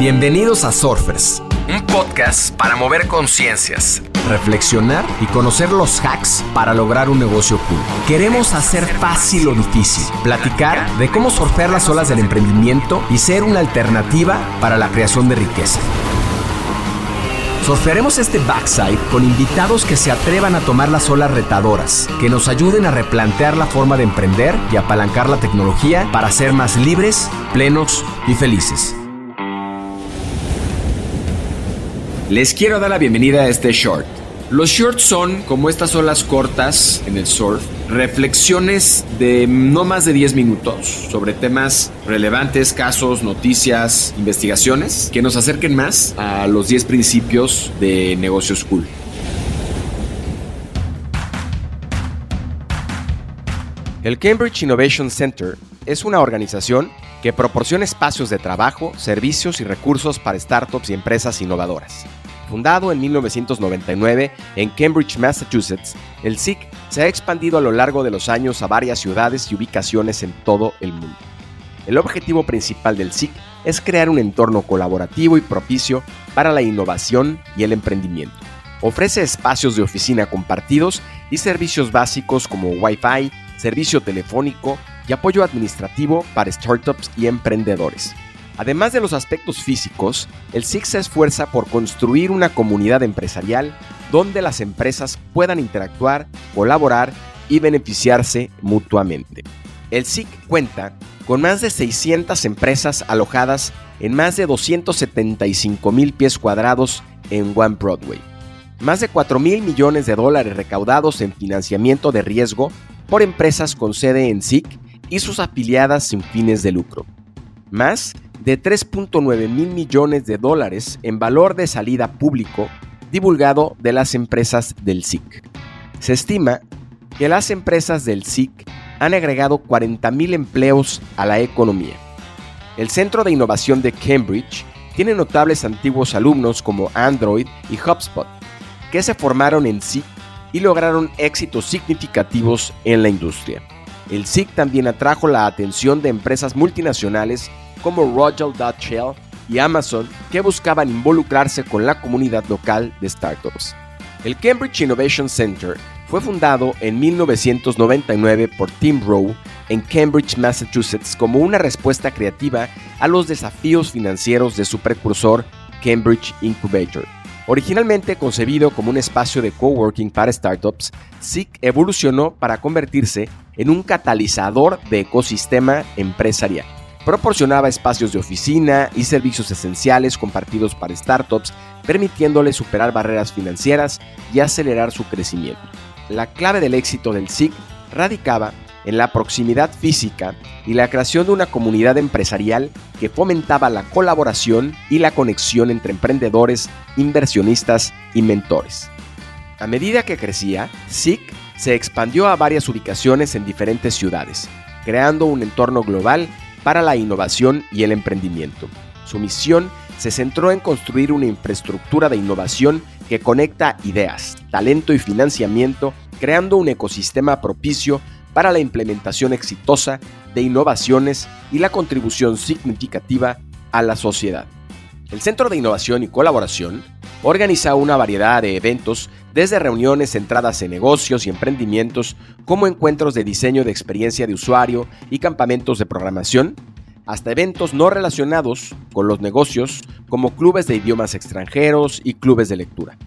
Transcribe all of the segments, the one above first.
Bienvenidos a Surfers, un podcast para mover conciencias, reflexionar y conocer los hacks para lograr un negocio cool. Queremos hacer fácil lo difícil, platicar de cómo surfear las olas del emprendimiento y ser una alternativa para la creación de riqueza. Surfearemos este backside con invitados que se atrevan a tomar las olas retadoras, que nos ayuden a replantear la forma de emprender y apalancar la tecnología para ser más libres, plenos y felices. Les quiero dar la bienvenida a este short. Los shorts son, como estas olas cortas en el surf, reflexiones de no más de 10 minutos sobre temas relevantes, casos, noticias, investigaciones que nos acerquen más a los 10 principios de negocios cool. El Cambridge Innovation Center es una organización que proporciona espacios de trabajo, servicios y recursos para startups y empresas innovadoras. Fundado en 1999 en Cambridge, Massachusetts, el SIC se ha expandido a lo largo de los años a varias ciudades y ubicaciones en todo el mundo. El objetivo principal del SIC es crear un entorno colaborativo y propicio para la innovación y el emprendimiento. Ofrece espacios de oficina compartidos y servicios básicos como Wi-Fi, servicio telefónico y apoyo administrativo para startups y emprendedores. Además de los aspectos físicos, el SIC se esfuerza por construir una comunidad empresarial donde las empresas puedan interactuar, colaborar y beneficiarse mutuamente. El SIC cuenta con más de 600 empresas alojadas en más de 275 mil pies cuadrados en One Broadway. Más de 4 mil millones de dólares recaudados en financiamiento de riesgo por empresas con sede en SIC y sus afiliadas sin fines de lucro. Más de 3.9 mil millones de dólares en valor de salida público divulgado de las empresas del SIC. Se estima que las empresas del SIC han agregado 40 mil empleos a la economía. El Centro de Innovación de Cambridge tiene notables antiguos alumnos como Android y HubSpot, que se formaron en SIC y lograron éxitos significativos en la industria. El SIC también atrajo la atención de empresas multinacionales como Royal Dutch Shell y Amazon que buscaban involucrarse con la comunidad local de startups. El Cambridge Innovation Center fue fundado en 1999 por Tim Rowe en Cambridge, Massachusetts, como una respuesta creativa a los desafíos financieros de su precursor Cambridge Incubator. Originalmente concebido como un espacio de coworking para startups, SIC evolucionó para convertirse en un catalizador de ecosistema empresarial. Proporcionaba espacios de oficina y servicios esenciales compartidos para startups, permitiéndoles superar barreras financieras y acelerar su crecimiento. La clave del éxito del SIC radicaba en la proximidad física y la creación de una comunidad empresarial que fomentaba la colaboración y la conexión entre emprendedores, inversionistas y mentores. A medida que crecía, SIC se expandió a varias ubicaciones en diferentes ciudades, creando un entorno global para la innovación y el emprendimiento. Su misión se centró en construir una infraestructura de innovación que conecta ideas, talento y financiamiento, creando un ecosistema propicio para la implementación exitosa de innovaciones y la contribución significativa a la sociedad. El Centro de Innovación y Colaboración organiza una variedad de eventos, desde reuniones centradas en negocios y emprendimientos, como encuentros de diseño de experiencia de usuario y campamentos de programación, hasta eventos no relacionados con los negocios, como clubes de idiomas extranjeros y clubes de lectura.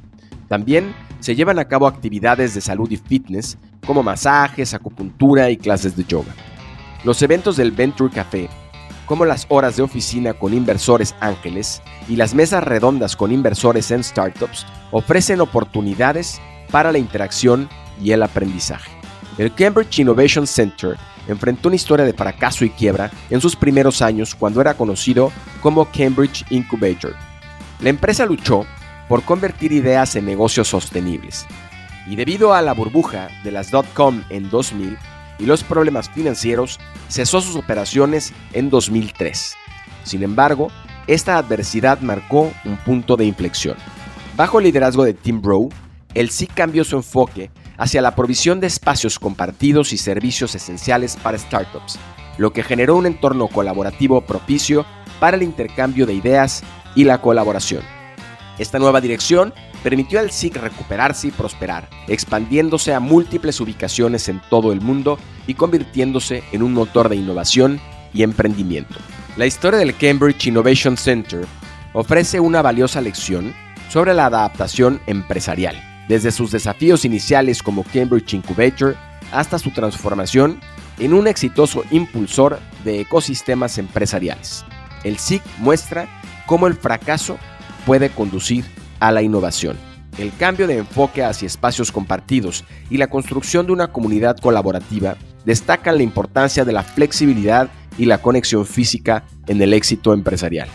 También se llevan a cabo actividades de salud y fitness, como masajes, acupuntura y clases de yoga. Los eventos del Venture Café como las horas de oficina con inversores ángeles y las mesas redondas con inversores en startups, ofrecen oportunidades para la interacción y el aprendizaje. El Cambridge Innovation Center enfrentó una historia de fracaso y quiebra en sus primeros años cuando era conocido como Cambridge Incubator. La empresa luchó por convertir ideas en negocios sostenibles. Y debido a la burbuja de las .com en 2000, y los problemas financieros, cesó sus operaciones en 2003. Sin embargo, esta adversidad marcó un punto de inflexión. Bajo el liderazgo de Tim Rowe, el SIC cambió su enfoque hacia la provisión de espacios compartidos y servicios esenciales para startups, lo que generó un entorno colaborativo propicio para el intercambio de ideas y la colaboración. Esta nueva dirección permitió al SIC recuperarse y prosperar, expandiéndose a múltiples ubicaciones en todo el mundo y convirtiéndose en un motor de innovación y emprendimiento. La historia del Cambridge Innovation Center ofrece una valiosa lección sobre la adaptación empresarial, desde sus desafíos iniciales como Cambridge Incubator hasta su transformación en un exitoso impulsor de ecosistemas empresariales. El SIC muestra cómo el fracaso puede conducir a la innovación. El cambio de enfoque hacia espacios compartidos y la construcción de una comunidad colaborativa destacan la importancia de la flexibilidad y la conexión física en el éxito empresarial.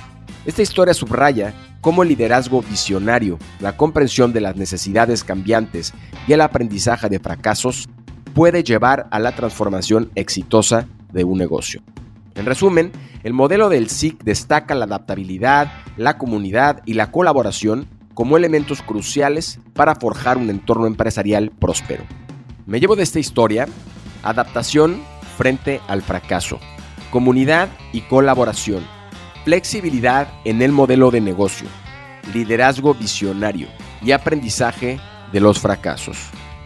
Esta historia subraya cómo el liderazgo visionario, la comprensión de las necesidades cambiantes y el aprendizaje de fracasos puede llevar a la transformación exitosa de un negocio. En resumen, el modelo del SIC destaca la adaptabilidad, la comunidad y la colaboración como elementos cruciales para forjar un entorno empresarial próspero. Me llevo de esta historia adaptación frente al fracaso, comunidad y colaboración, flexibilidad en el modelo de negocio, liderazgo visionario y aprendizaje de los fracasos.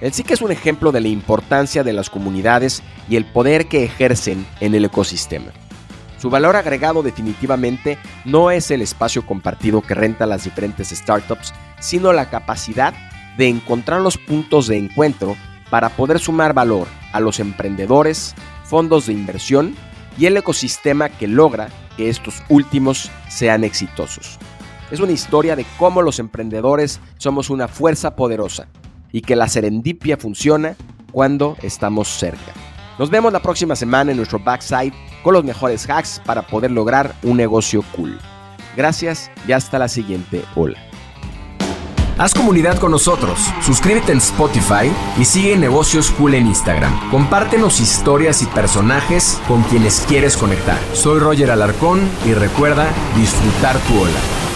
El SIC es un ejemplo de la importancia de las comunidades y el poder que ejercen en el ecosistema. Su valor agregado definitivamente no es el espacio compartido que renta las diferentes startups, sino la capacidad de encontrar los puntos de encuentro para poder sumar valor a los emprendedores, fondos de inversión y el ecosistema que logra que estos últimos sean exitosos. Es una historia de cómo los emprendedores somos una fuerza poderosa y que la serendipia funciona cuando estamos cerca. Nos vemos la próxima semana en nuestro backside con los mejores hacks para poder lograr un negocio cool. Gracias y hasta la siguiente ola. Haz comunidad con nosotros, suscríbete en Spotify y sigue Negocios Cool en Instagram. Compártenos historias y personajes con quienes quieres conectar. Soy Roger Alarcón y recuerda disfrutar tu ola.